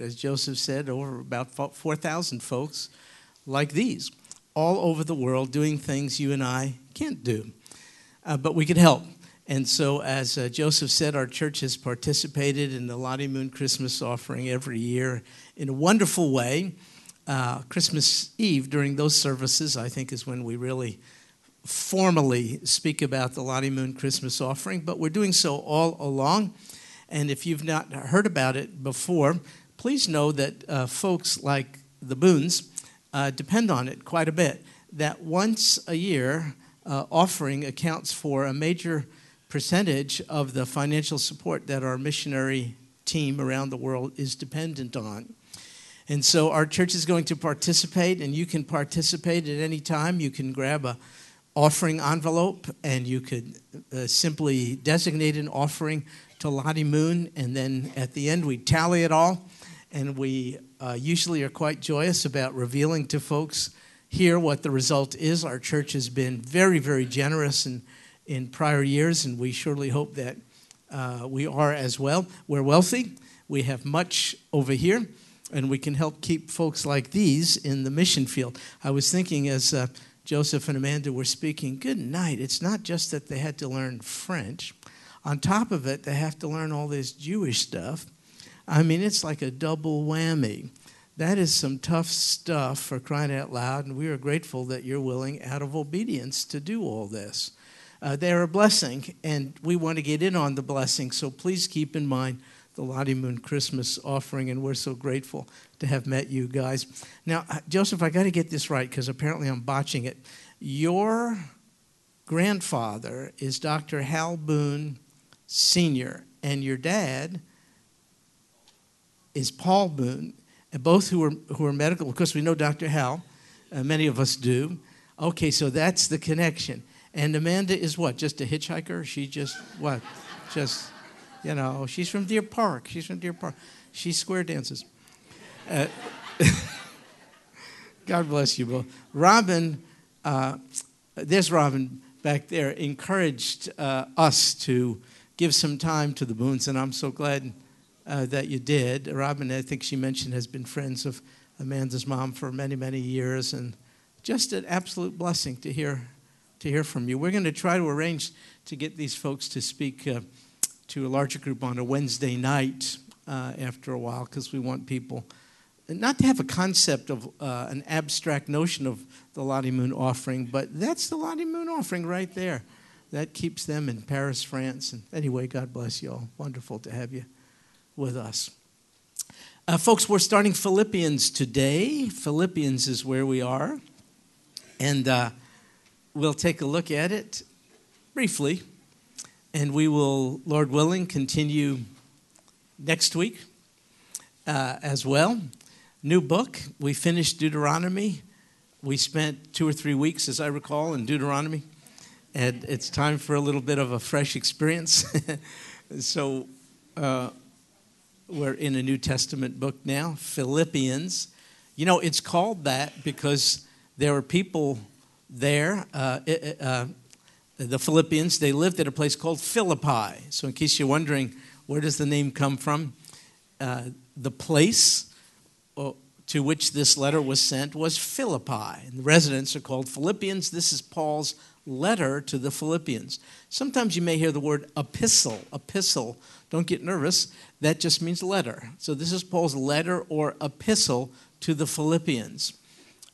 as Joseph said, over about 4,000 folks like these, all over the world doing things you and I can't do. Uh, but we could help. And so, as uh, Joseph said, our church has participated in the Lottie Moon Christmas offering every year in a wonderful way. Uh, Christmas Eve, during those services, I think is when we really formally speak about the Lottie Moon Christmas offering, but we're doing so all along. And if you've not heard about it before, please know that uh, folks like the Boons uh, depend on it quite a bit. That once a year, uh, offering accounts for a major percentage of the financial support that our missionary team around the world is dependent on. And so our church is going to participate, and you can participate at any time. You can grab a offering envelope, and you could uh, simply designate an offering to Lottie Moon, and then at the end we tally it all, and we uh, usually are quite joyous about revealing to folks here what the result is. Our church has been very, very generous in, in prior years, and we surely hope that uh, we are as well. We're wealthy, we have much over here, and we can help keep folks like these in the mission field. I was thinking as uh, Joseph and Amanda were speaking, good night. It's not just that they had to learn French. On top of it, they have to learn all this Jewish stuff. I mean, it's like a double whammy. That is some tough stuff for crying out loud, and we are grateful that you're willing, out of obedience, to do all this. Uh, they're a blessing, and we want to get in on the blessing, so please keep in mind the Lottie Moon Christmas offering, and we're so grateful to have met you guys. Now, uh, Joseph, I got to get this right because apparently I'm botching it. Your grandfather is Dr. Hal Boone Sr., and your dad is Paul Boone, and both who are, who are medical. Of course, we know Dr. Hal, uh, many of us do. Okay, so that's the connection. And Amanda is what? Just a hitchhiker? She just, what? Just you know, she's from Deer Park. She's from Deer Park. She square dances. Uh, God bless you both. Robin, uh, there's Robin back there, encouraged uh, us to give some time to the Boons, and I'm so glad uh, that you did. Robin, I think she mentioned, has been friends of Amanda's mom for many, many years, and just an absolute blessing to hear to hear from you. We're going to try to arrange to get these folks to speak uh, to a larger group on a Wednesday night uh, after a while because we want people not to have a concept of uh, an abstract notion of the Lottie Moon offering, but that's the Lottie Moon offering right there. That keeps them in Paris, France. And anyway, God bless you all. Wonderful to have you with us. Uh, folks, we're starting Philippians today. Philippians is where we are. And uh, we'll take a look at it briefly. And we will, Lord willing, continue next week uh, as well. New book. We finished Deuteronomy. We spent two or three weeks, as I recall, in Deuteronomy. And it's time for a little bit of a fresh experience. so uh, we're in a New Testament book now, Philippians. You know, it's called that because there were people there. Uh, uh, the Philippians, they lived at a place called Philippi. So, in case you're wondering, where does the name come from? Uh, the place uh, to which this letter was sent was Philippi. And the residents are called Philippians. This is Paul's letter to the Philippians. Sometimes you may hear the word epistle. Epistle. Don't get nervous. That just means letter. So, this is Paul's letter or epistle to the Philippians.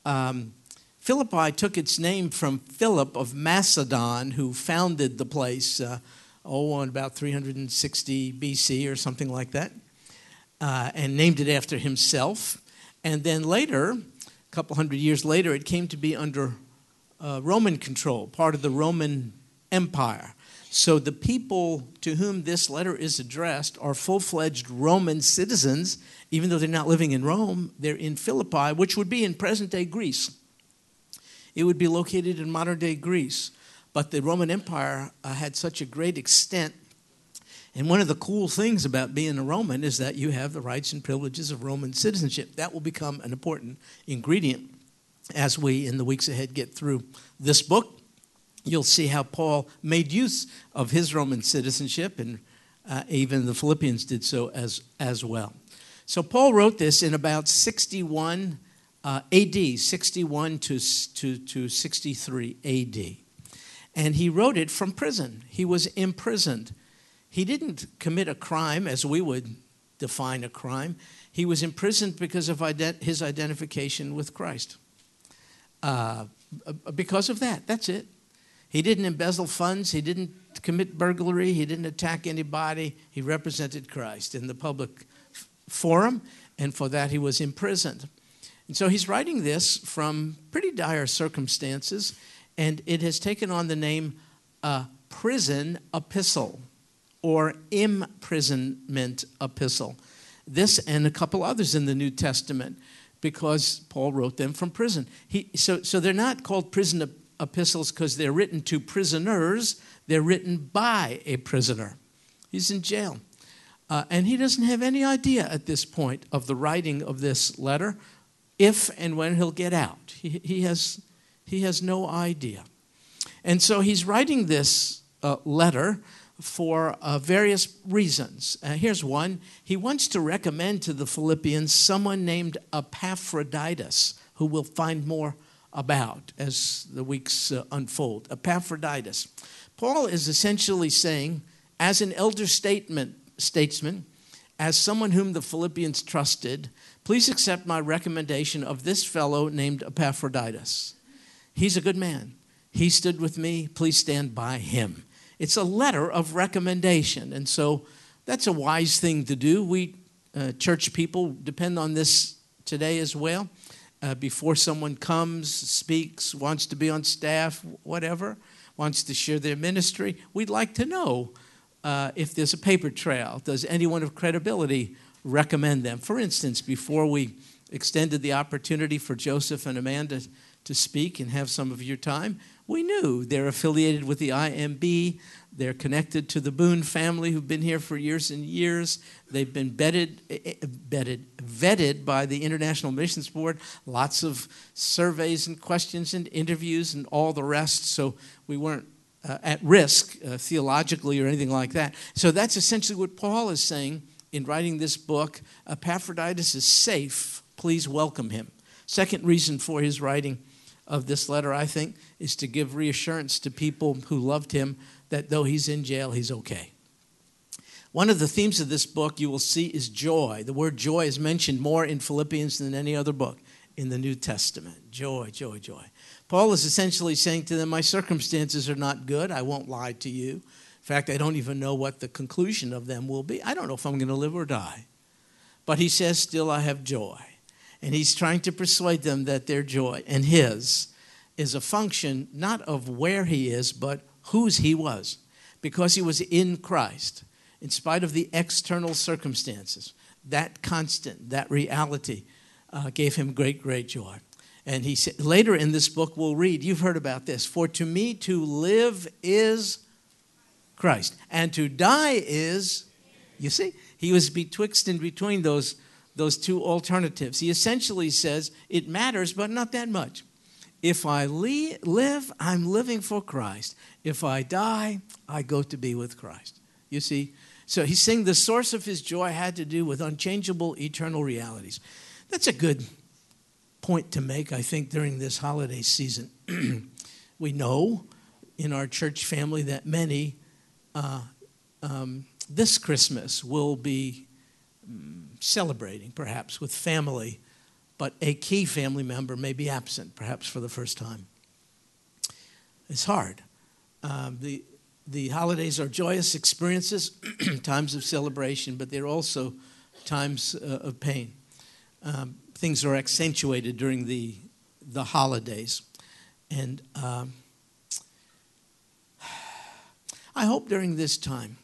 Um, Philippi took its name from Philip of Macedon, who founded the place, uh, oh, in about 360 BC or something like that, uh, and named it after himself. And then later, a couple hundred years later, it came to be under uh, Roman control, part of the Roman Empire. So the people to whom this letter is addressed are full fledged Roman citizens, even though they're not living in Rome, they're in Philippi, which would be in present day Greece. It would be located in modern day Greece. But the Roman Empire uh, had such a great extent. And one of the cool things about being a Roman is that you have the rights and privileges of Roman citizenship. That will become an important ingredient as we, in the weeks ahead, get through this book. You'll see how Paul made use of his Roman citizenship, and uh, even the Philippians did so as, as well. So Paul wrote this in about 61 uh, AD, 61 to, to, to 63 AD. And he wrote it from prison. He was imprisoned. He didn't commit a crime as we would define a crime. He was imprisoned because of ident- his identification with Christ. Uh, because of that, that's it. He didn't embezzle funds. He didn't commit burglary. He didn't attack anybody. He represented Christ in the public forum, and for that he was imprisoned. And so he's writing this from pretty dire circumstances, and it has taken on the name a prison epistle or imprisonment epistle. This and a couple others in the New Testament because Paul wrote them from prison. He, so, so they're not called prison epistles because they're written to prisoners, they're written by a prisoner. He's in jail. Uh, and he doesn't have any idea at this point of the writing of this letter, if and when he'll get out. He, he, has, he has no idea. And so he's writing this uh, letter for uh, various reasons. Uh, here's one he wants to recommend to the Philippians someone named Epaphroditus, who we'll find more about as the weeks uh, unfold. Epaphroditus. Paul is essentially saying, as an elder statement, statesman, as someone whom the Philippians trusted, please accept my recommendation of this fellow named Epaphroditus. He's a good man. He stood with me. Please stand by him. It's a letter of recommendation. And so that's a wise thing to do. We, uh, church people, depend on this today as well uh, before someone comes, speaks, wants to be on staff, whatever, wants to share their ministry, we'd like to know uh, if there's a paper trail. Does anyone of credibility recommend them? For instance, before we extended the opportunity for Joseph and Amanda to speak and have some of your time, we knew they're affiliated with the IMB. They're connected to the Boone family who've been here for years and years. They've been vetted, eh, eh, vetted, vetted by the International Missions Board. Lots of surveys and questions and interviews and all the rest. So we weren't uh, at risk uh, theologically or anything like that. So that's essentially what Paul is saying in writing this book. Epaphroditus is safe. Please welcome him. Second reason for his writing of this letter, I think, is to give reassurance to people who loved him that though he's in jail, he's okay. One of the themes of this book you will see is joy. The word joy is mentioned more in Philippians than any other book in the New Testament. Joy, joy, joy. Paul is essentially saying to them, My circumstances are not good. I won't lie to you. In fact, I don't even know what the conclusion of them will be. I don't know if I'm going to live or die. But he says, Still, I have joy. And he's trying to persuade them that their joy and his is a function not of where he is, but whose he was. Because he was in Christ, in spite of the external circumstances, that constant, that reality uh, gave him great, great joy. And he said, later in this book, we'll read, you've heard about this. For to me to live is Christ, and to die is, you see, he was betwixt and between those those two alternatives. He essentially says it matters, but not that much. If I live, I'm living for Christ. If I die, I go to be with Christ. You see? So he's saying the source of his joy had to do with unchangeable eternal realities. That's a good point to make, I think, during this holiday season. we know in our church family that many uh, um, this Christmas will be um, celebrating, perhaps, with family, but a key family member may be absent, perhaps for the first time. It's hard. Um, the, the holidays are joyous experiences, times of celebration, but they're also times uh, of pain. Um, things are accentuated during the, the holidays. And um, I hope during this time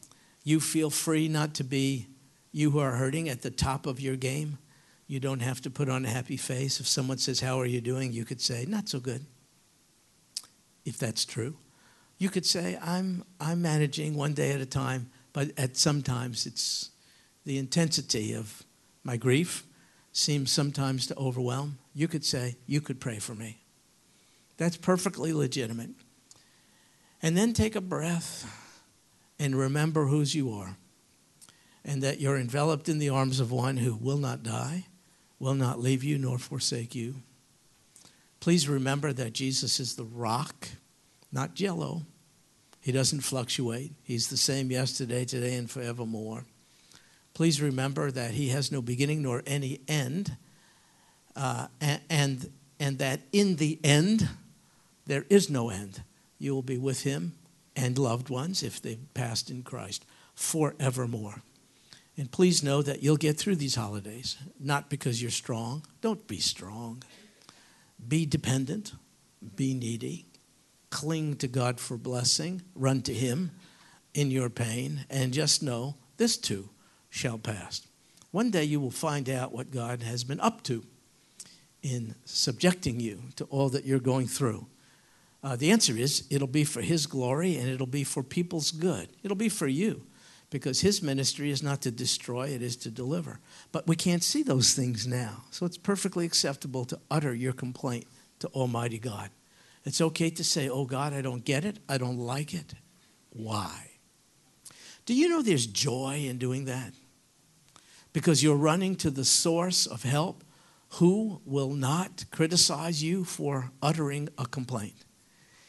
you feel free not to be you who are hurting at the top of your game, you don't have to put on a happy face. If someone says, How are you doing? you could say, Not so good. If that's true. You could say, I'm, I'm managing one day at a time, but at sometimes it's the intensity of my grief seems sometimes to overwhelm. You could say, You could pray for me. That's perfectly legitimate. And then take a breath and remember whose you are and that you're enveloped in the arms of one who will not die, will not leave you nor forsake you. Please remember that Jesus is the rock, not jello. He doesn't fluctuate. He's the same yesterday, today, and forevermore. Please remember that He has no beginning nor any end, uh, and, and, and that in the end, there is no end. You will be with Him and loved ones, if they've passed in Christ, forevermore. And please know that you'll get through these holidays, not because you're strong. Don't be strong. Be dependent, be needy, cling to God for blessing, run to Him in your pain, and just know this too shall pass. One day you will find out what God has been up to in subjecting you to all that you're going through. Uh, the answer is it'll be for His glory and it'll be for people's good. It'll be for you because His ministry is not to destroy, it is to deliver. But we can't see those things now. So it's perfectly acceptable to utter your complaint to Almighty God. It's okay to say, Oh God, I don't get it, I don't like it. Why? Do you know there's joy in doing that? because you're running to the source of help who will not criticize you for uttering a complaint.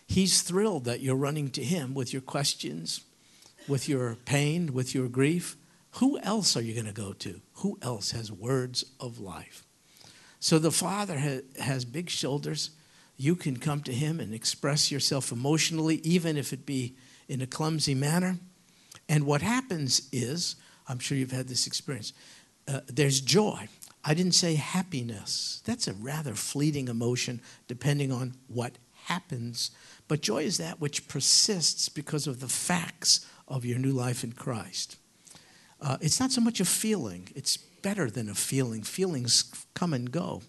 He's thrilled that you're running to him with your questions, with your pain, with your grief. Who else are you going to go to? Who else has words of life? So the Father has big shoulders. You can come to him and express yourself emotionally, even if it be in a clumsy manner. And what happens is, I'm sure you've had this experience, uh, there's joy. I didn't say happiness. That's a rather fleeting emotion depending on what happens. But joy is that which persists because of the facts of your new life in Christ. Uh, it's not so much a feeling, it's better than a feeling. Feelings come and go.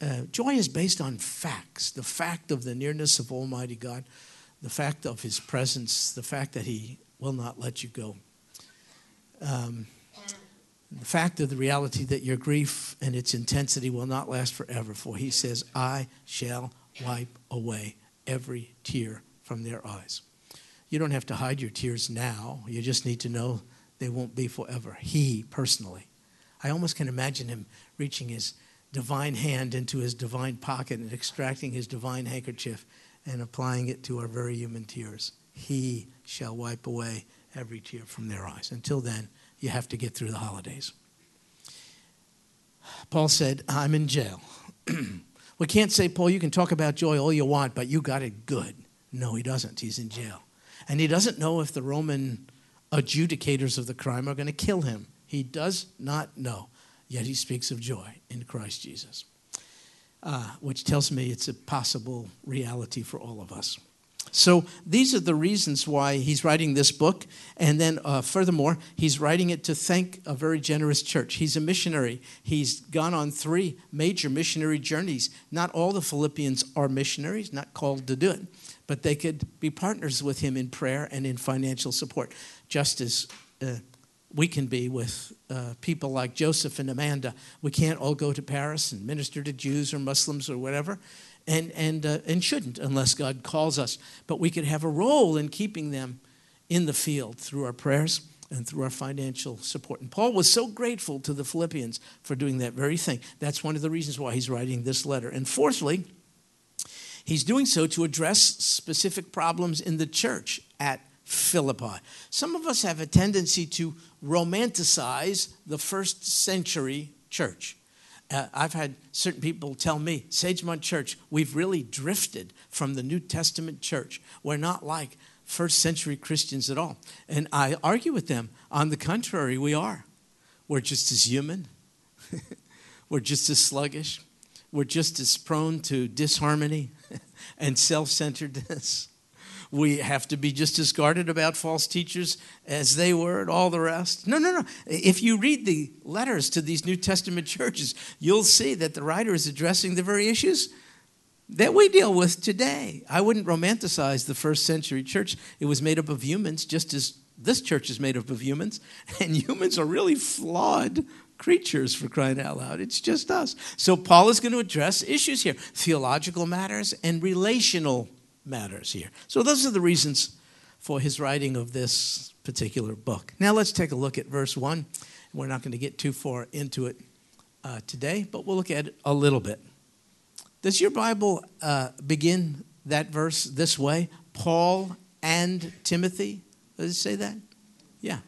Uh, joy is based on facts the fact of the nearness of Almighty God, the fact of His presence, the fact that He will not let you go. Um, the fact of the reality that your grief and its intensity will not last forever, for he says, I shall wipe away every tear from their eyes. You don't have to hide your tears now. You just need to know they won't be forever. He personally. I almost can imagine him reaching his divine hand into his divine pocket and extracting his divine handkerchief and applying it to our very human tears. He shall wipe away every tear from their eyes. Until then, you have to get through the holidays. Paul said, I'm in jail. we can't say, Paul, you can talk about joy all you want, but you got it good. No, he doesn't. He's in jail. And he doesn't know if the Roman adjudicators of the crime are going to kill him. He does not know. Yet he speaks of joy in Christ Jesus, uh, which tells me it's a possible reality for all of us. So these are the reasons why he's writing this book. And then, uh, furthermore, he's writing it to thank a very generous church. He's a missionary. He's gone on three major missionary journeys. Not all the Philippians are missionaries, not called to do it, but they could be partners with him in prayer and in financial support, just as. Uh, we can be with uh, people like Joseph and Amanda. We can't all go to Paris and minister to Jews or Muslims or whatever and, and, uh, and shouldn't unless God calls us. But we could have a role in keeping them in the field through our prayers and through our financial support. And Paul was so grateful to the Philippians for doing that very thing. That's one of the reasons why he's writing this letter. And fourthly, he's doing so to address specific problems in the church at Philippi. Some of us have a tendency to romanticize the first century church. Uh, I've had certain people tell me, Sagemont Church, we've really drifted from the New Testament church. We're not like first century Christians at all. And I argue with them. On the contrary, we are. We're just as human, we're just as sluggish, we're just as prone to disharmony and self centeredness we have to be just as guarded about false teachers as they were and all the rest. No, no, no. If you read the letters to these New Testament churches, you'll see that the writer is addressing the very issues that we deal with today. I wouldn't romanticize the first century church. It was made up of humans, just as this church is made up of humans. And humans are really flawed creatures for crying out loud. It's just us. So Paul is going to address issues here theological matters and relational matters here. So, those are the reasons for his writing of this particular book. Now let's take a look at verse 1. We're not going to get too far into it uh, today, but we'll look at it a little bit. Does your Bible uh, begin that verse this way? Paul and Timothy? Does it say that? Yeah.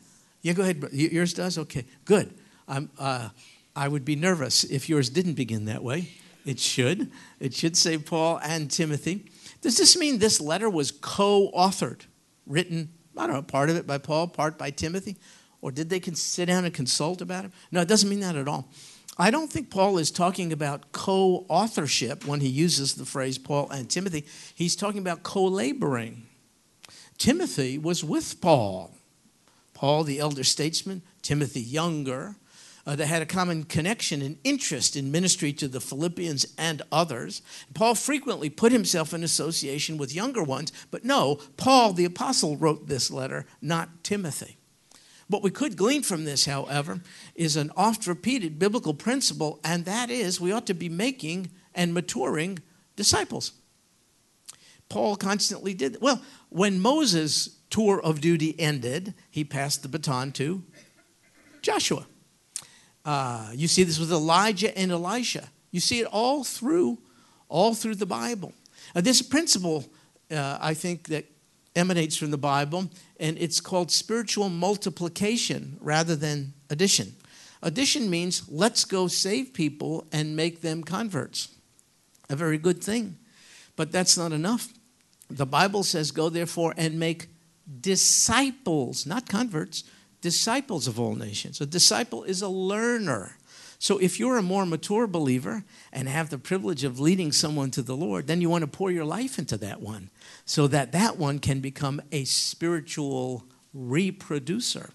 Yeah, go ahead. Yours does? Okay, good. Uh, I would be nervous if yours didn't begin that way. It should. It should say Paul and Timothy. Does this mean this letter was co authored, written, I don't know, part of it by Paul, part by Timothy? Or did they sit down and consult about it? No, it doesn't mean that at all. I don't think Paul is talking about co authorship when he uses the phrase Paul and Timothy. He's talking about co laboring. Timothy was with Paul. Paul, the elder statesman, Timothy, younger. Uh, they had a common connection and interest in ministry to the Philippians and others. Paul frequently put himself in association with younger ones, but no, Paul the apostle wrote this letter, not Timothy. What we could glean from this, however, is an oft repeated biblical principle, and that is we ought to be making and maturing disciples. Paul constantly did. Well, when Moses' tour of duty ended, he passed the baton to Joshua. Uh, you see this with Elijah and Elisha. You see it all through, all through the Bible. Uh, this principle, uh, I think, that emanates from the Bible, and it's called spiritual multiplication rather than addition. Addition means let's go save people and make them converts. A very good thing. But that's not enough. The Bible says, Go therefore and make disciples, not converts, disciples of all nations. A disciple is a learner. So if you're a more mature believer and have the privilege of leading someone to the Lord, then you want to pour your life into that one so that that one can become a spiritual reproducer.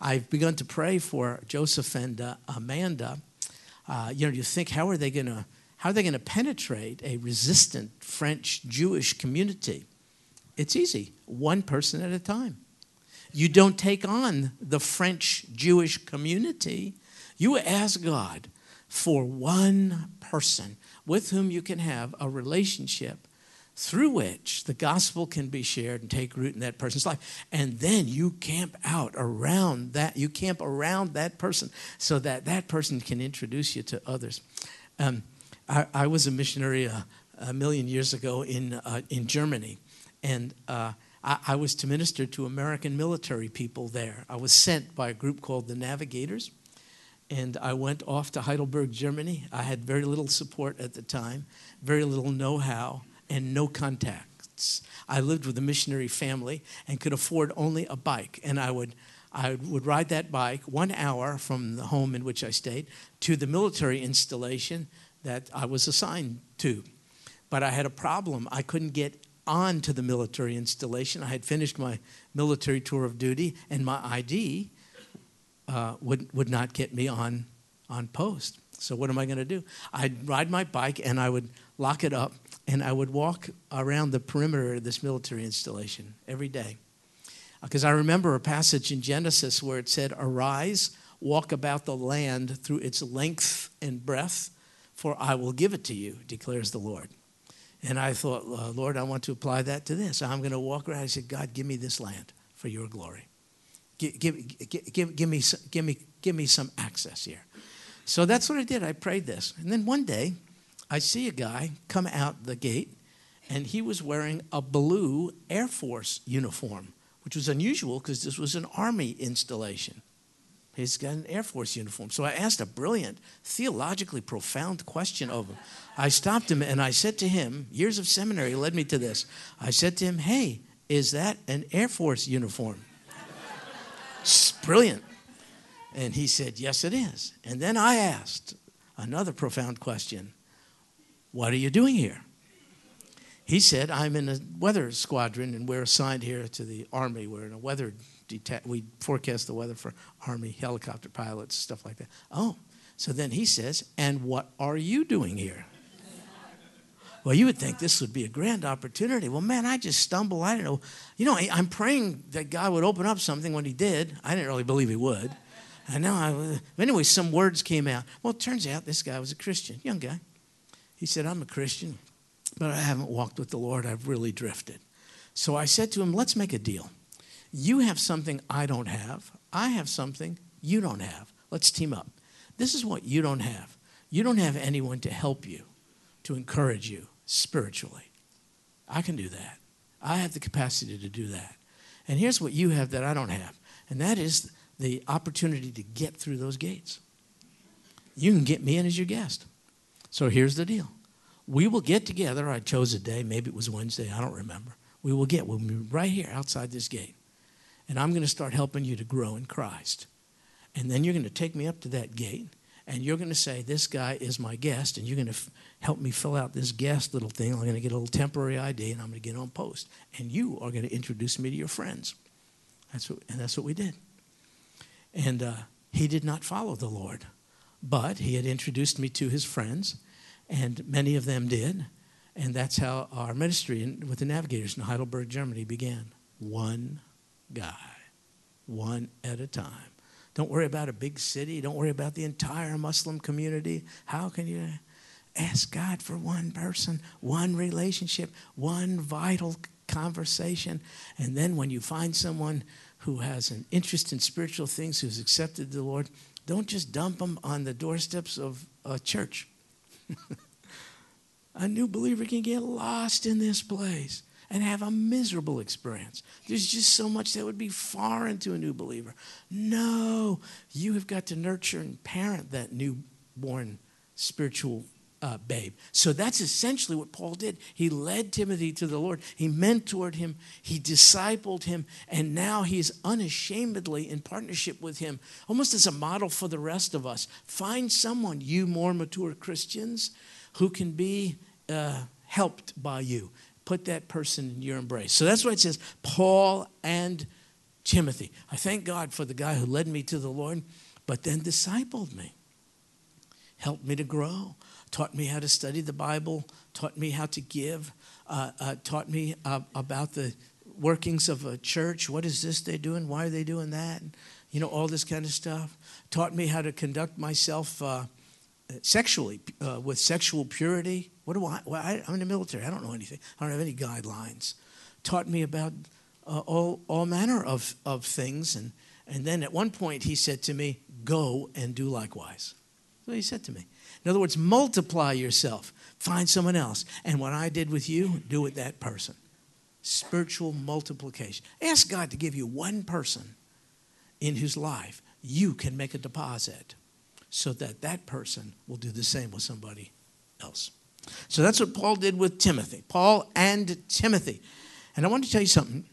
I've begun to pray for Joseph and uh, Amanda. Uh, you know, you think, how are they going to how are they going to penetrate a resistant French Jewish community? It's easy, one person at a time. You don't take on the French Jewish community. You ask God for one person with whom you can have a relationship through which the gospel can be shared and take root in that person's life. And then you camp out around that, you camp around that person so that that person can introduce you to others. Um, I, I, was a missionary a, a million years ago in, uh, in Germany, and uh, I, I was to minister to American military people there. I was sent by a group called the Navigators, and I went off to Heidelberg, Germany. I had very little support at the time, very little know how, and no contacts. I lived with a missionary family and could afford only a bike, and I would. I would ride that bike one hour from the home in which I stayed to the military installation that I was assigned to. But I had a problem. I couldn't get on to the military installation. I had finished my military tour of duty, and my ID uh, would, would not get me on, on post. So, what am I going to do? I'd ride my bike and I would lock it up and I would walk around the perimeter of this military installation every day. Because I remember a passage in Genesis where it said, Arise, walk about the land through its length and breadth, for I will give it to you, declares the Lord. And I thought, uh, Lord, I want to apply that to this. I'm going to walk around. I said, God, give me this land for your glory. Give, give, give, give, me, give, me, give me some access here. So that's what I did. I prayed this. And then one day, I see a guy come out the gate, and he was wearing a blue Air Force uniform, which was unusual because this was an Army installation. He's got an Air Force uniform. So I asked a brilliant, theologically profound question of him. I stopped him and I said to him, years of seminary led me to this. I said to him, Hey, is that an Air Force uniform? brilliant. And he said, Yes, it is. And then I asked another profound question What are you doing here? He said, I'm in a weather squadron and we're assigned here to the Army. We're in a weather deta- we forecast the weather for Army helicopter pilots, stuff like that. Oh, so then he says, And what are you doing here? Well, you would think this would be a grand opportunity. Well, man, I just stumble. I don't know. You know, I, am praying that God would open up something when He did. I didn't really believe He would. I know. I, anyway, some words came out. Well, it turns out this guy was a Christian, young guy. He said, I'm a Christian, but I haven't walked with the Lord. I've really drifted. So I said to him, let's make a deal. You have something I don't have. I have something you don't have. Let's team up. This is what you don't have. You don't have anyone to help you, to encourage you spiritually. I can do that. I have the capacity to do that. And here's what you have that I don't have, and that is the opportunity to get through those gates. You can get me in as your guest. So here's the deal. We will get together. I chose a day, maybe it was Wednesday, I don't remember. We will get, we'll be right here outside this gate. And I'm going to start helping you to grow in Christ. And then you're going to take me up to that gate and you're going to say, This guy is my guest, and you're going to f- help me fill out this guest little thing. I'm going to get a little temporary ID, and I'm going to get on post. And you are going to introduce me to your friends. That's what, and that's what we did. And uh, he did not follow the Lord, but he had introduced me to his friends, and many of them did. And that's how our ministry in, with the Navigators in Heidelberg, Germany began. One guy, one at a time. Don't worry about a big city. Don't worry about the entire Muslim community. How can you ask God for one person, one relationship, one vital conversation? And then when you find someone who has an interest in spiritual things, who's accepted the Lord, don't just dump them on the doorsteps of a church. a new believer can get lost in this place and have a miserable experience. There's just so much that would be foreign to a new believer. No, you have got to nurture and parent that newborn spiritual uh, babe. So that's essentially what Paul did. He led Timothy to the Lord, he mentored him, he discipled him, and now he's unashamedly in partnership with him, almost as a model for the rest of us. Find someone, you more mature Christians, who can be uh, helped by you put that person in your embrace. So that's why it says Paul and Timothy. I thank God for the guy who led me to the Lord, but then discipled me, helped me to grow, taught me how to study the Bible, taught me how to give, uh, uh, taught me uh, about the workings of a church. What is this they're doing? Why are they doing that? You know, all this kind of stuff. Taught me how to conduct myself uh, sexually, uh, with sexual purity. What do I, well, I? I'm in the military. I don't know anything. I don't have any guidelines. Taught me about uh, all, all manner of, of things. And, and then at one point he said to me, Go and do likewise. That's what he said to me. In other words, multiply yourself. Find someone else. And what I did with you, do with that person. Spiritual multiplication. Ask God to give you one person in whose life you can make a deposit so that that person will do the same with somebody else. So that's what Paul did with Timothy. Paul and Timothy. And I want to tell you something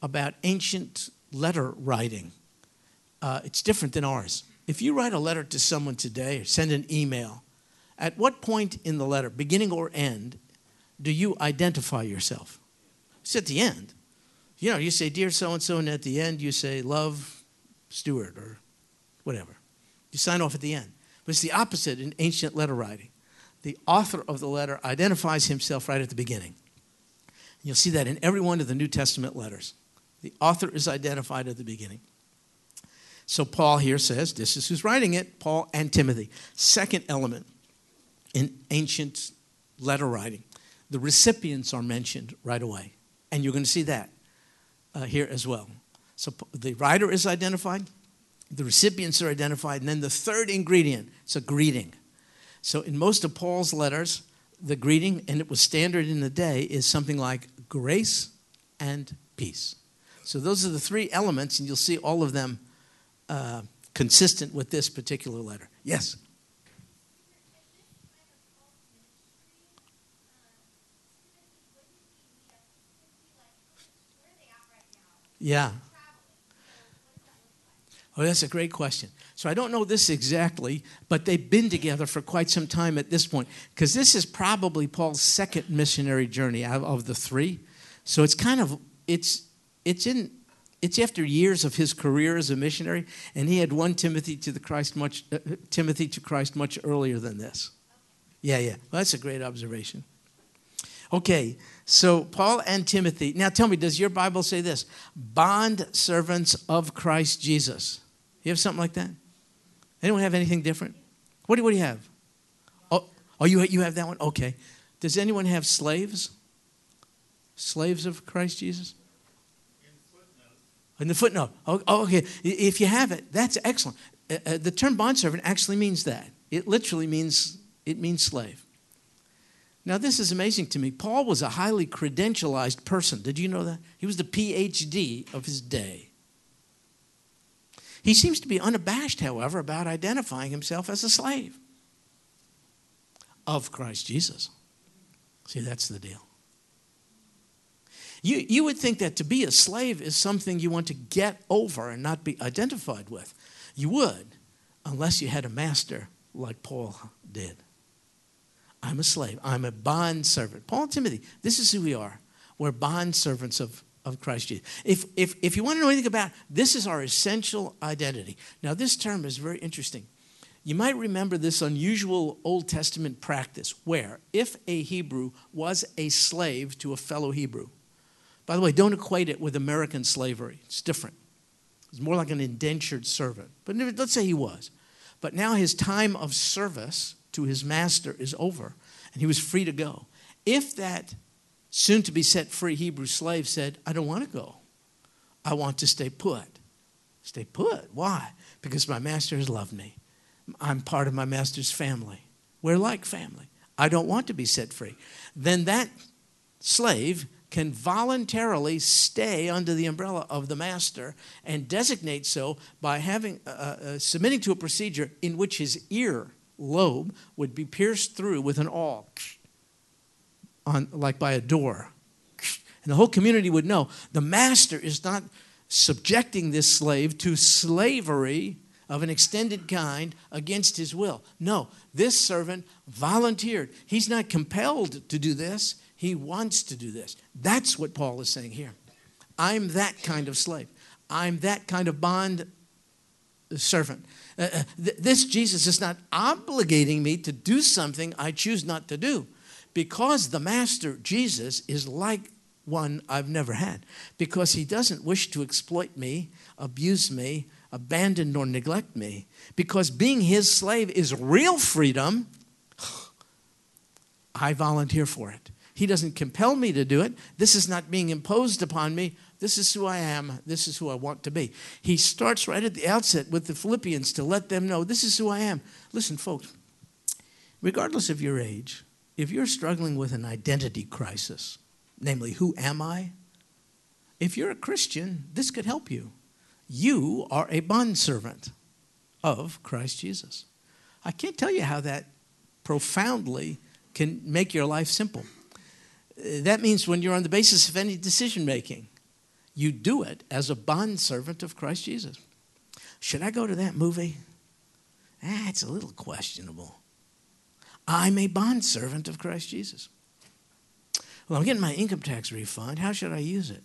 about ancient letter writing. Uh, it's different than ours. If you write a letter to someone today or send an email, at what point in the letter, beginning or end, do you identify yourself? It's at the end. You know, you say, Dear so and so, and at the end you say, Love Stuart or whatever. You sign off at the end. But it's the opposite in ancient letter writing. The author of the letter identifies himself right at the beginning. You'll see that in every one of the New Testament letters. The author is identified at the beginning. So Paul here says, this is who's writing it, Paul and Timothy. Second element in ancient letter writing, the recipients are mentioned right away. And you're going to see that uh, here as well. So the writer is identified, the recipients are identified, and then the third ingredient it's a greeting. So in most of Paul's letters, the greeting, and it was standard in the day, is something like grace and peace. So those are the three elements, and you'll see all of them uh, consistent with this particular letter. Yes? Yeah. Oh, that's a great question. So I don't know this exactly, but they've been together for quite some time at this point, because this is probably Paul's second missionary journey out of the three. So it's kind of it's it's in it's after years of his career as a missionary, and he had won Timothy to the Christ much uh, Timothy to Christ much earlier than this. Yeah, yeah. Well, that's a great observation. Okay, so Paul and Timothy. Now tell me, does your Bible say this? Bond servants of Christ Jesus. You have something like that? Anyone have anything different? What do, what do you have? Oh, oh you, you have that one? Okay. Does anyone have slaves? Slaves of Christ Jesus? In the footnote. Oh, oh, okay. If you have it, that's excellent. Uh, uh, the term bondservant actually means that. It literally means it means slave. Now, this is amazing to me. Paul was a highly credentialized person. Did you know that? He was the PhD of his day. He seems to be unabashed, however, about identifying himself as a slave of Christ Jesus. See, that's the deal. You, you would think that to be a slave is something you want to get over and not be identified with. You would, unless you had a master like Paul did. I'm a slave. I'm a bond servant. Paul and Timothy, this is who we are. We're bond servants of, of Christ Jesus. If, if, if you want to know anything about this is our essential identity. Now, this term is very interesting. You might remember this unusual Old Testament practice where if a Hebrew was a slave to a fellow Hebrew, by the way, don't equate it with American slavery. It's different. It's more like an indentured servant. But let's say he was. But now his time of service to his master is over and he was free to go. If that soon to be set free Hebrew slave said, I don't want to go, I want to stay put. Stay put. Why? Because my master has loved me. I'm part of my master's family. We're like family. I don't want to be set free. Then that slave can voluntarily stay under the umbrella of the master and designate so by having uh, uh, submitting to a procedure in which his ear lobe would be pierced through with an awl on like by a door and the whole community would know the master is not subjecting this slave to slavery of an extended kind against his will. No, this servant volunteered. He's not compelled to do this, he wants to do this. That's what Paul is saying here. I'm that kind of slave. I'm that kind of bond servant. Uh, uh, th- this Jesus is not obligating me to do something I choose not to do because the Master, Jesus, is like one I've never had because he doesn't wish to exploit me, abuse me, abandon nor neglect me. Because being his slave is real freedom, I volunteer for it. He doesn't compel me to do it. This is not being imposed upon me. This is who I am. This is who I want to be. He starts right at the outset with the Philippians to let them know this is who I am. Listen, folks, regardless of your age, if you're struggling with an identity crisis, namely, who am I? If you're a Christian, this could help you. You are a bondservant of Christ Jesus. I can't tell you how that profoundly can make your life simple that means when you're on the basis of any decision making, you do it as a bondservant of Christ Jesus. Should I go to that movie? Ah, it's a little questionable. I'm a bondservant of Christ Jesus. Well, I'm getting my income tax refund. How should I use it?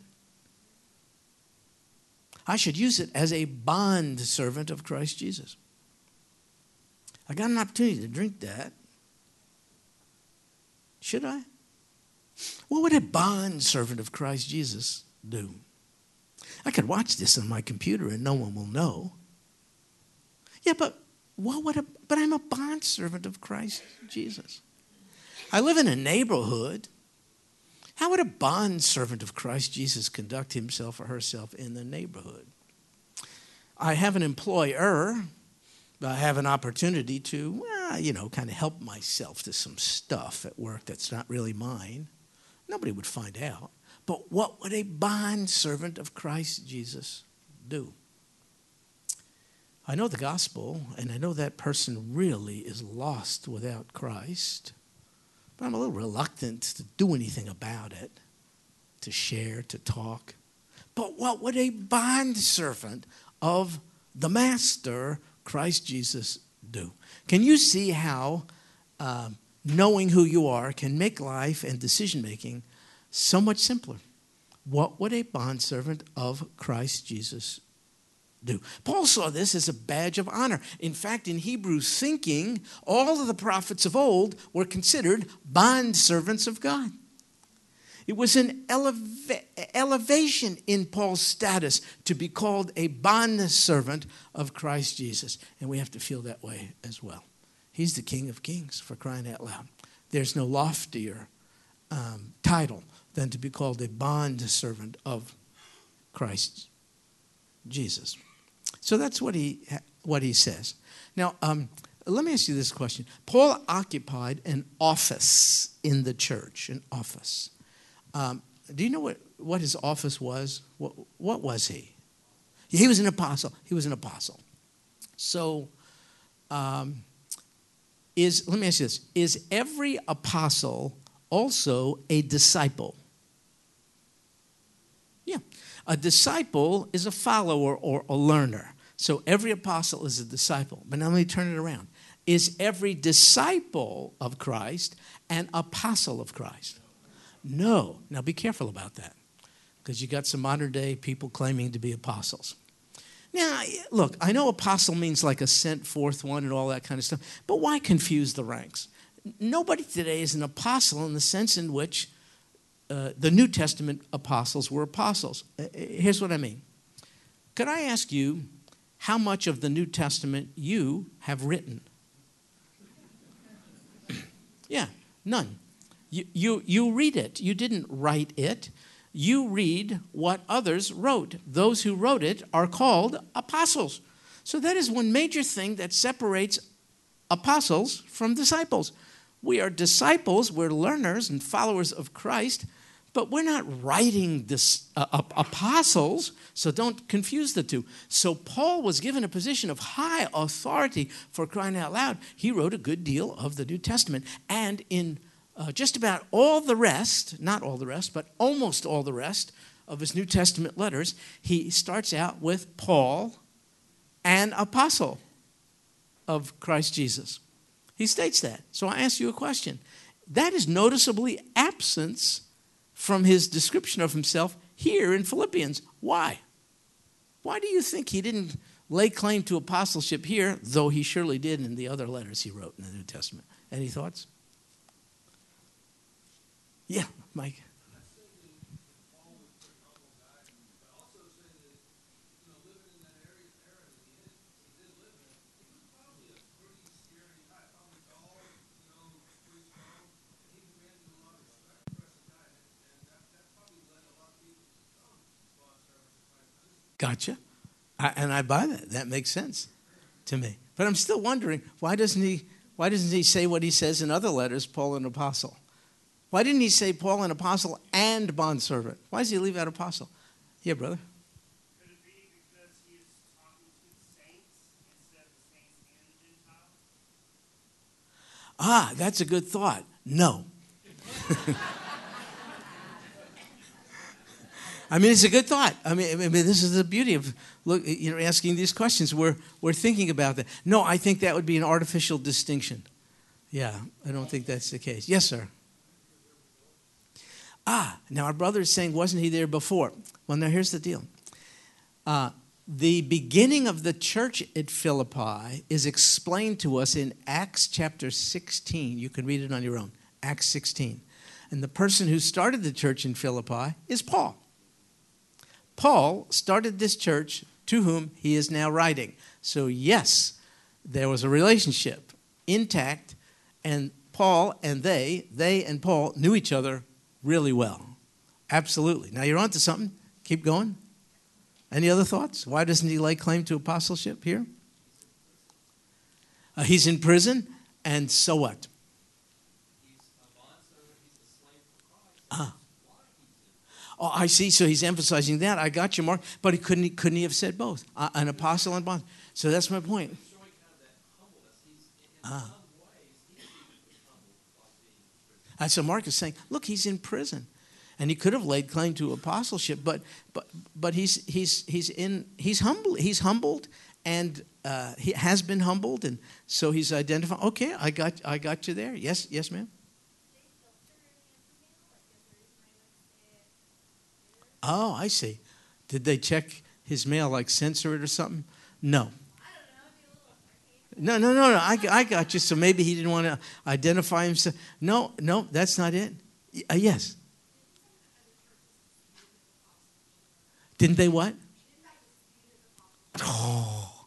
I should use it as a bond servant of Christ Jesus. I got an opportunity to drink that. Should I? What would a bond servant of Christ Jesus do? I could watch this on my computer and no one will know. Yeah, but what would a, but I'm a bond servant of Christ Jesus. I live in a neighborhood. How would a bond servant of Christ Jesus conduct himself or herself in the neighborhood? I have an employer. but I have an opportunity to, well, you know, kind of help myself to some stuff at work that's not really mine. Nobody would find out. But what would a bond servant of Christ Jesus do? I know the gospel, and I know that person really is lost without Christ, but I'm a little reluctant to do anything about it, to share, to talk. But what would a bond servant of the Master, Christ Jesus, do? Can you see how um, knowing who you are can make life and decision making so much simpler. What would a bondservant of Christ Jesus do? Paul saw this as a badge of honor. In fact, in Hebrew thinking, all of the prophets of old were considered bondservants of God. It was an eleva- elevation in Paul's status to be called a bondservant of Christ Jesus. And we have to feel that way as well. He's the King of Kings, for crying out loud. There's no loftier um, title than to be called a bond servant of Christ Jesus. So that's what he, what he says. Now, um, let me ask you this question. Paul occupied an office in the church, an office. Um, do you know what, what his office was? What, what was he? He was an apostle. He was an apostle. So, um, is let me ask you this: Is every apostle also a disciple? Yeah, a disciple is a follower or a learner. So every apostle is a disciple. But now let me turn it around. Is every disciple of Christ an apostle of Christ? No. Now be careful about that because you got some modern day people claiming to be apostles. Now, look, I know apostle means like a sent forth one and all that kind of stuff, but why confuse the ranks? Nobody today is an apostle in the sense in which uh, the New Testament apostles were apostles. Uh, uh, here's what I mean. Could I ask you how much of the New Testament you have written? yeah, none. You, you, you read it, you didn't write it you read what others wrote. Those who wrote it are called apostles. So that is one major thing that separates apostles from disciples. We are disciples, we're learners and followers of Christ, but we're not writing this uh, apostles, so don't confuse the two. So Paul was given a position of high authority for crying out loud. He wrote a good deal of the New Testament, and in uh, just about all the rest, not all the rest, but almost all the rest of his New Testament letters, he starts out with Paul, an apostle of Christ Jesus. He states that. So I ask you a question. That is noticeably absence from his description of himself here in Philippians. Why? Why do you think he didn't lay claim to apostleship here, though he surely did in the other letters he wrote in the New Testament? Any thoughts? Yeah, Mike. Gotcha. I, and I buy that. That makes sense to me. But I'm still wondering why doesn't he why doesn't he say what he says in other letters, Paul an apostle? Why didn't he say Paul an apostle and bondservant? Why does he leave out apostle? Yeah, brother. Ah, that's a good thought. No. I mean, it's a good thought. I mean, I mean, this is the beauty of look, you know, asking these questions. We're we're thinking about that. No, I think that would be an artificial distinction. Yeah, I don't think that's the case. Yes, sir. Ah, now our brother is saying, wasn't he there before? Well, now here's the deal. Uh, the beginning of the church at Philippi is explained to us in Acts chapter 16. You can read it on your own. Acts 16. And the person who started the church in Philippi is Paul. Paul started this church to whom he is now writing. So, yes, there was a relationship intact, and Paul and they, they and Paul knew each other really well. Absolutely. Now you're on to something. Keep going. Any other thoughts? Why doesn't he lay claim to apostleship here? Uh, he's in prison, and so what? Ah. Oh, I see. So he's emphasizing that. I got you, Mark. But he couldn't. Couldn't he have said both? Uh, an apostle and bond. So that's my point. Ah. And so Mark is saying, look, he's in prison. And he could have laid claim to apostleship, but but but he's he's he's in he's humble he's humbled and uh, he has been humbled and so he's identified okay I got I got you there yes yes ma'am oh I see did they check his mail like censor it or something no no, no, no, no. I, I got you. So maybe he didn't want to identify himself. No, no, that's not it. Uh, yes. Didn't they what? Oh.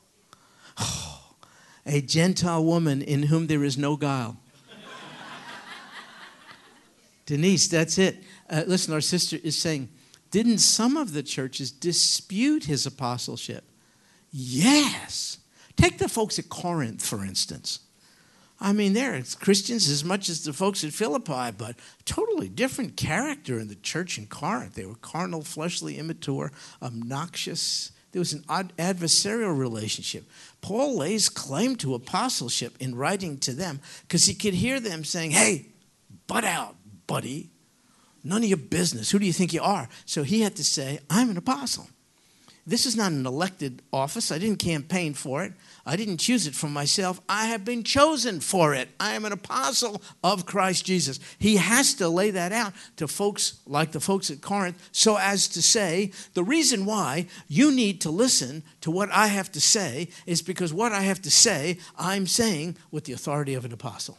oh. A Gentile woman in whom there is no guile. Denise, that's it. Uh, listen, our sister is saying, didn't some of the churches dispute his apostleship? Yes. Take the folks at Corinth, for instance. I mean, they're Christians as much as the folks at Philippi, but totally different character in the church in Corinth. They were carnal, fleshly, immature, obnoxious. There was an adversarial relationship. Paul lays claim to apostleship in writing to them because he could hear them saying, Hey, butt out, buddy. None of your business. Who do you think you are? So he had to say, I'm an apostle. This is not an elected office. I didn't campaign for it. I didn't choose it for myself. I have been chosen for it. I am an apostle of Christ Jesus. He has to lay that out to folks like the folks at Corinth so as to say, the reason why you need to listen to what I have to say is because what I have to say, I'm saying with the authority of an apostle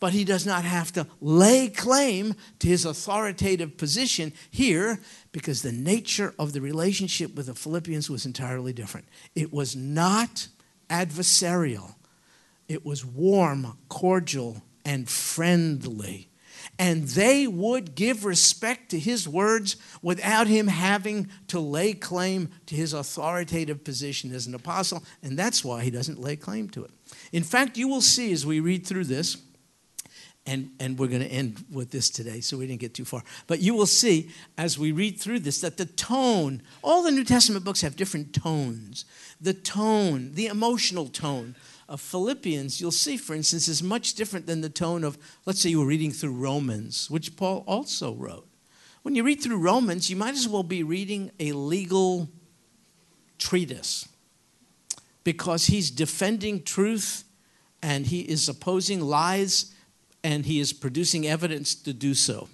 but he does not have to lay claim to his authoritative position here because the nature of the relationship with the Philippians was entirely different. It was not adversarial, it was warm, cordial, and friendly. And they would give respect to his words without him having to lay claim to his authoritative position as an apostle. And that's why he doesn't lay claim to it. In fact, you will see as we read through this and, and we're going to end with this today, so we didn't get too far. But you will see as we read through this that the tone, all the New Testament books have different tones. The tone, the emotional tone of Philippians, you'll see, for instance, is much different than the tone of, let's say you were reading through Romans, which Paul also wrote. When you read through Romans, you might as well be reading a legal treatise because he's defending truth and he is opposing lies and he is producing evidence to do so.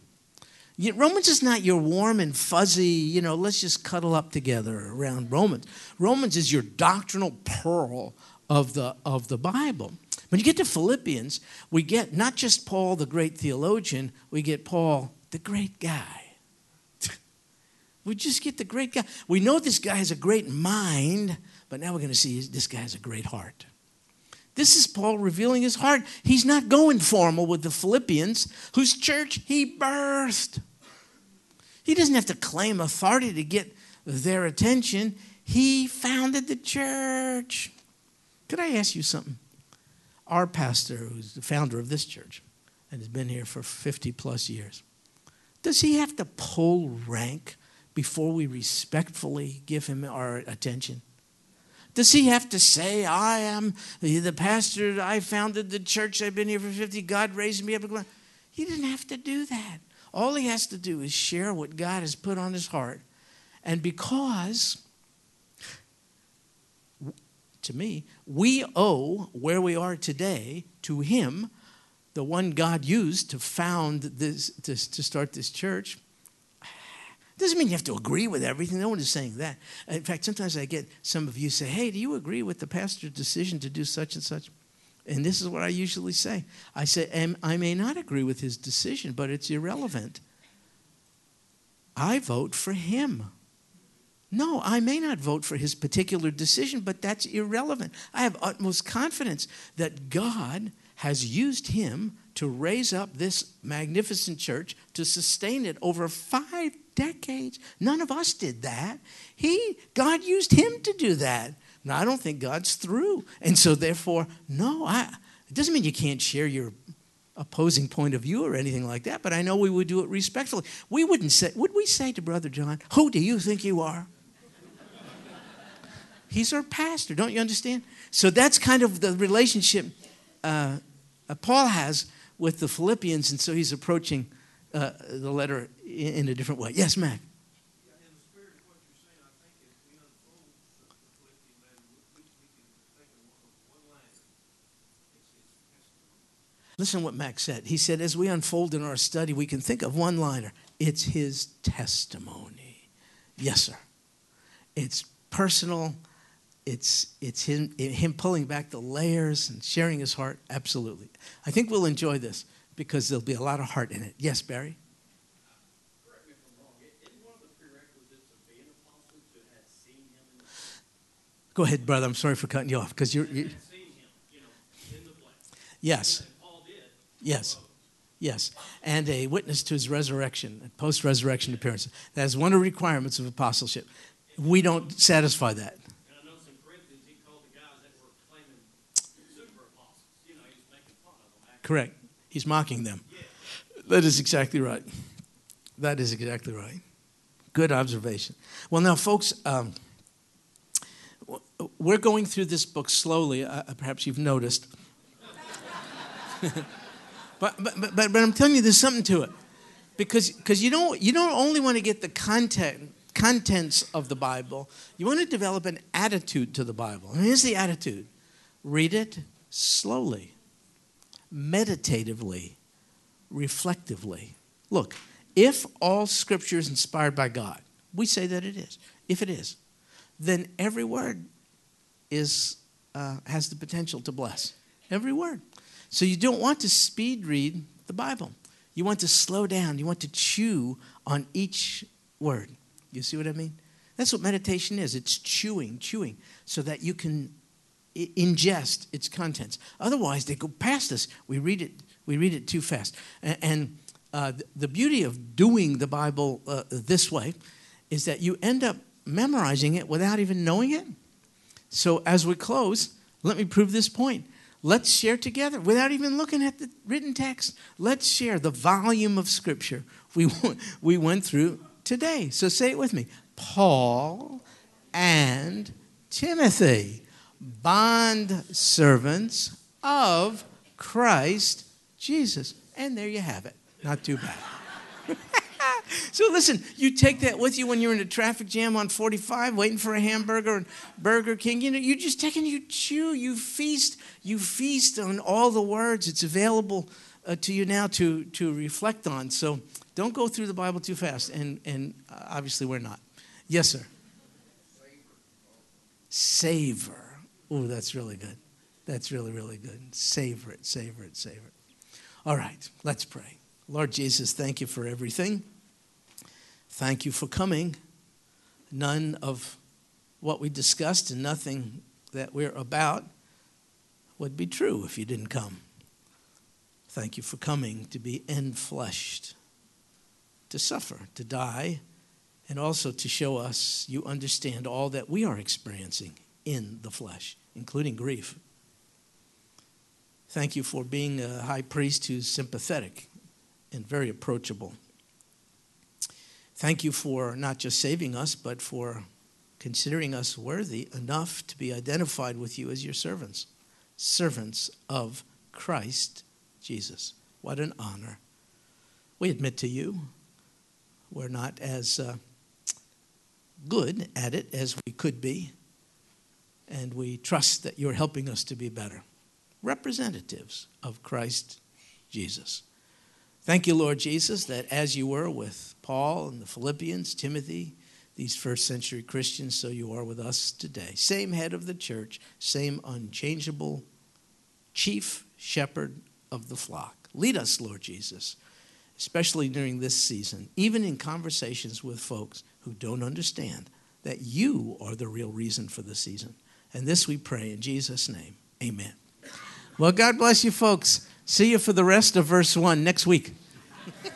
Romans is not your warm and fuzzy, you know, let's just cuddle up together around Romans. Romans is your doctrinal pearl of the, of the Bible. When you get to Philippians, we get not just Paul, the great theologian, we get Paul, the great guy. we just get the great guy. We know this guy has a great mind, but now we're going to see this guy has a great heart. This is Paul revealing his heart. He's not going formal with the Philippians, whose church he birthed. He doesn't have to claim authority to get their attention. He founded the church. Could I ask you something? Our pastor, who's the founder of this church and has been here for 50 plus years, does he have to pull rank before we respectfully give him our attention? Does he have to say, I am the pastor, I founded the church, I've been here for 50, God raised me up? He didn't have to do that. All he has to do is share what God has put on his heart. And because, to me, we owe where we are today to him, the one God used to found this, to, to start this church, doesn't mean you have to agree with everything. No one is saying that. In fact, sometimes I get some of you say, Hey, do you agree with the pastor's decision to do such and such? And this is what I usually say I say, I may not agree with his decision, but it's irrelevant. I vote for him. No, I may not vote for his particular decision, but that's irrelevant. I have utmost confidence that God has used him to raise up this magnificent church, to sustain it over five decades. None of us did that. He, God used him to do that. Now, I don't think God's through. And so, therefore, no, I, it doesn't mean you can't share your opposing point of view or anything like that, but I know we would do it respectfully. We wouldn't say, would we say to Brother John, Who do you think you are? He's our pastor, don't you understand? So that's kind of the relationship uh, uh, Paul has with the Philippians, and so he's approaching uh, the letter in, in, a different way. Yes, Mac. Listen what Mac said. He said, as we unfold in our study, we can think of one liner. It's his testimony. Yes, sir. It's personal. It's, it's him, him pulling back the layers and sharing his heart. Absolutely. I think we'll enjoy this because there'll be a lot of heart in it. Yes, Barry? Correct me if I'm wrong. Isn't one of the prerequisites of being apostle to have seen him in the Go ahead, brother. I'm sorry for cutting you off because you're. You... You know, in the blank. yes. Yes. Yes, and a witness to his resurrection, post resurrection appearance. That is one of the requirements of apostleship. We don't satisfy that. Correct. He's mocking them. That is exactly right. That is exactly right. Good observation. Well, now, folks, um, we're going through this book slowly. Uh, perhaps you've noticed. but, but, but, but I'm telling you, there's something to it. Because because you, don't, you don't only want to get the content, contents of the Bible, you want to develop an attitude to the Bible. And here's the attitude read it slowly, meditatively, reflectively. Look, if all scripture is inspired by God, we say that it is. If it is, then every word is, uh, has the potential to bless. Every word. So you don't want to speed read the Bible. You want to slow down. You want to chew on each word. You see what I mean? That's what meditation is. It's chewing, chewing, so that you can ingest its contents. Otherwise, they go past us. We read it. We read it too fast. And uh, the beauty of doing the Bible uh, this way is that you end up memorizing it without even knowing it. So, as we close, let me prove this point. Let's share together without even looking at the written text. Let's share the volume of Scripture we, we went through today. So, say it with me Paul and Timothy, bond servants of Christ Jesus. And there you have it. Not too bad. so listen, you take that with you when you're in a traffic jam on 45 waiting for a hamburger and Burger King. You know, you just take and you chew, you feast, you feast on all the words. It's available uh, to you now to, to reflect on. So don't go through the Bible too fast. And, and uh, obviously, we're not. Yes, sir. Savor. Oh, that's really good. That's really, really good. Savor it, savor it, savor it. All right, let's pray. Lord Jesus, thank you for everything. Thank you for coming. None of what we discussed and nothing that we're about would be true if you didn't come. Thank you for coming to be enfleshed, to suffer, to die, and also to show us you understand all that we are experiencing in the flesh, including grief. Thank you for being a high priest who's sympathetic and very approachable. Thank you for not just saving us, but for considering us worthy enough to be identified with you as your servants, servants of Christ Jesus. What an honor. We admit to you, we're not as uh, good at it as we could be, and we trust that you're helping us to be better. Representatives of Christ Jesus. Thank you, Lord Jesus, that as you were with Paul and the Philippians, Timothy, these first century Christians, so you are with us today. Same head of the church, same unchangeable chief shepherd of the flock. Lead us, Lord Jesus, especially during this season, even in conversations with folks who don't understand that you are the real reason for the season. And this we pray in Jesus' name. Amen. Well, God bless you, folks. See you for the rest of verse 1 next week.